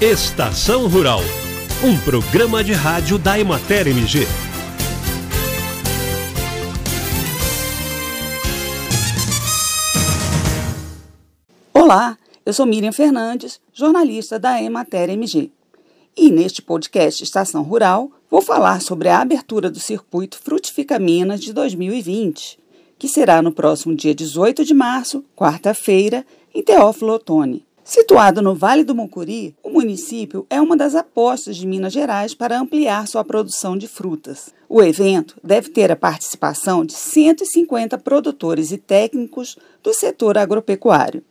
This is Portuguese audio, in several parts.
Estação Rural, um programa de rádio da Emater MG. Olá, eu sou Miriam Fernandes, jornalista da Emater MG. E neste podcast Estação Rural, vou falar sobre a abertura do circuito Frutifica Minas de 2020, que será no próximo dia 18 de março, quarta-feira, em Teófilo Otoni. Situado no Vale do Mucuri, o município é uma das apostas de Minas Gerais para ampliar sua produção de frutas. O evento deve ter a participação de 150 produtores e técnicos do setor agropecuário.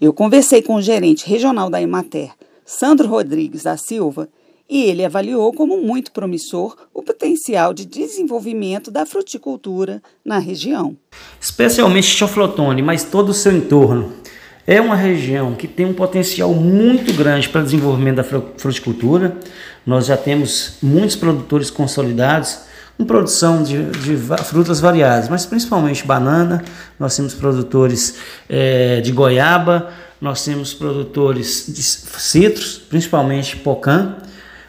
Eu conversei com o gerente regional da Emater, Sandro Rodrigues da Silva, e ele avaliou como muito promissor o potencial de desenvolvimento da fruticultura na região. Especialmente Choflotone, mas todo o seu entorno é uma região que tem um potencial muito grande para desenvolvimento da fruticultura. Nós já temos muitos produtores consolidados com produção de, de frutas variadas, mas principalmente banana. Nós temos produtores é, de goiaba, nós temos produtores de citros, principalmente pocã.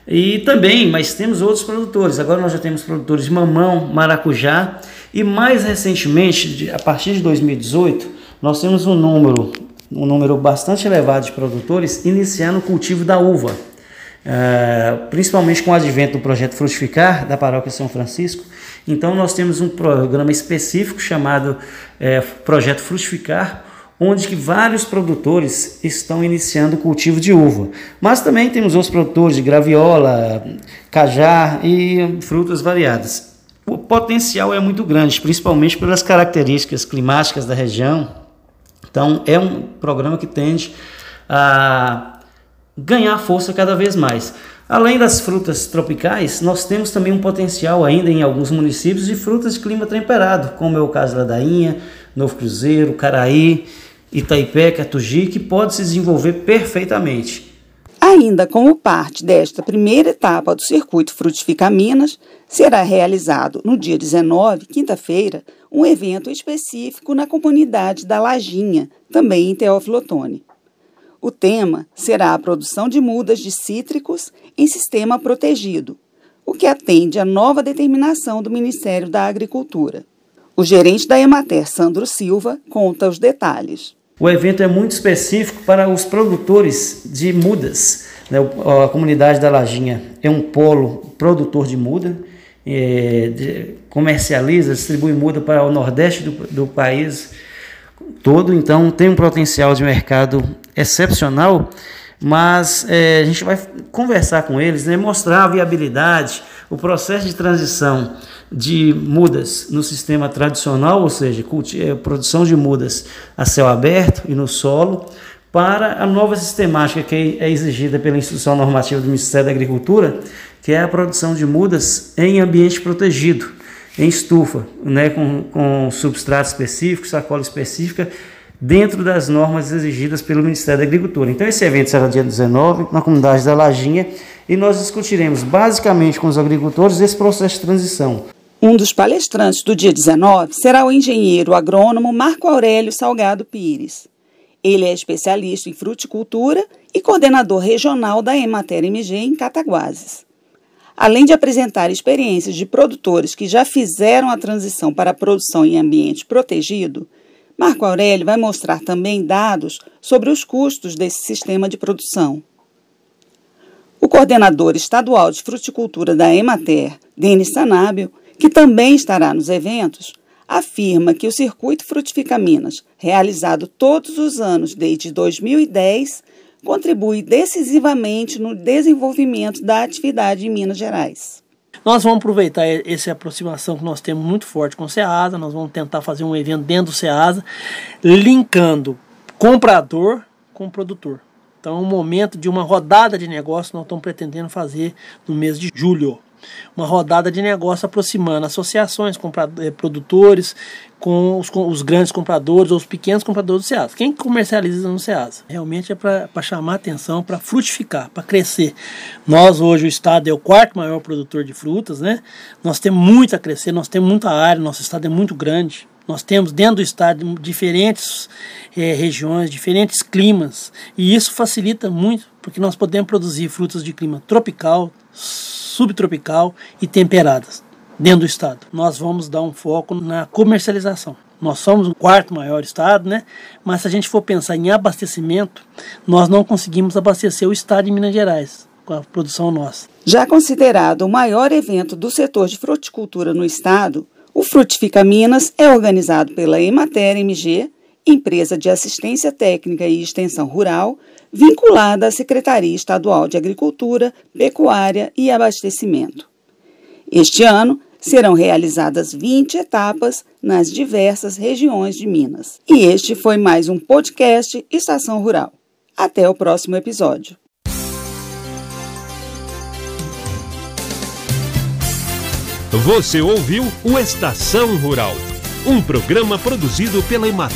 E também, mas temos outros produtores. Agora nós já temos produtores de mamão, maracujá e mais recentemente, a partir de 2018, nós temos um número um número bastante elevado de produtores iniciando o cultivo da uva. Uh, principalmente com o advento do projeto Frutificar da Paróquia São Francisco. Então, nós temos um programa específico chamado é, Projeto Frutificar, onde que vários produtores estão iniciando o cultivo de uva. Mas também temos outros produtores de graviola, cajá e frutas variadas. O potencial é muito grande, principalmente pelas características climáticas da região, então é um programa que tende a ganhar força cada vez mais. Além das frutas tropicais, nós temos também um potencial ainda em alguns municípios de frutas de clima temperado, como é o caso da Dainha, Novo Cruzeiro, Caraí, Itaipé, Catugi, que pode se desenvolver perfeitamente. Ainda como parte desta primeira etapa do circuito Frutifica Minas, será realizado no dia 19, quinta-feira, um evento específico na comunidade da Lajinha, também em Teófilo Otoni. O tema será a produção de mudas de cítricos em sistema protegido, o que atende à nova determinação do Ministério da Agricultura. O gerente da Emater, Sandro Silva, conta os detalhes. O evento é muito específico para os produtores de mudas. Né? A comunidade da Lajinha é um polo produtor de muda é, de, comercializa, distribui muda para o nordeste do, do país todo, então tem um potencial de mercado excepcional, mas é, a gente vai conversar com eles, né, mostrar a viabilidade, o processo de transição de mudas no sistema tradicional, ou seja, é, produção de mudas a céu aberto e no solo, para a nova sistemática que é exigida pela Instituição Normativa do Ministério da Agricultura, que é a produção de mudas em ambiente protegido, em estufa, né, com, com substrato específico, sacola específica, dentro das normas exigidas pelo Ministério da Agricultura. Então, esse evento será dia 19, na comunidade da Lajinha, e nós discutiremos basicamente com os agricultores esse processo de transição. Um dos palestrantes do dia 19 será o engenheiro agrônomo Marco Aurélio Salgado Pires. Ele é especialista em fruticultura e coordenador regional da Emater MG em Cataguases. Além de apresentar experiências de produtores que já fizeram a transição para a produção em ambiente protegido, Marco Aurélio vai mostrar também dados sobre os custos desse sistema de produção. O coordenador estadual de fruticultura da Emater, Denis Sanábio, que também estará nos eventos, afirma que o Circuito Frutifica Minas, realizado todos os anos desde 2010, contribui decisivamente no desenvolvimento da atividade em Minas Gerais. Nós vamos aproveitar essa aproximação que nós temos muito forte com o SEASA, nós vamos tentar fazer um evento dentro do SEASA, linkando comprador com produtor. Então, é um momento de uma rodada de negócio nós estamos pretendendo fazer no mês de julho uma rodada de negócio aproximando associações, eh, produtores com os, com os, grandes compradores ou os pequenos compradores do SEASA. Quem comercializa no SEASA? Realmente é para chamar atenção, para frutificar, para crescer. Nós hoje, o estado é o quarto maior produtor de frutas, né? Nós temos muito a crescer, nós temos muita área, nosso estado é muito grande. Nós temos dentro do estado diferentes é, regiões, diferentes climas, e isso facilita muito, porque nós podemos produzir frutas de clima tropical, subtropical e temperadas dentro do estado. Nós vamos dar um foco na comercialização. Nós somos o quarto maior estado, né? Mas se a gente for pensar em abastecimento, nós não conseguimos abastecer o estado de Minas Gerais com a produção nossa. Já considerado o maior evento do setor de fruticultura no estado, o Frutifica Minas é organizado pela Emater MG, empresa de assistência técnica e extensão rural, vinculada à Secretaria Estadual de Agricultura, Pecuária e Abastecimento. Este ano serão realizadas 20 etapas nas diversas regiões de Minas. E este foi mais um podcast Estação Rural. Até o próximo episódio. Você ouviu o Estação Rural, um programa produzido pela Emater.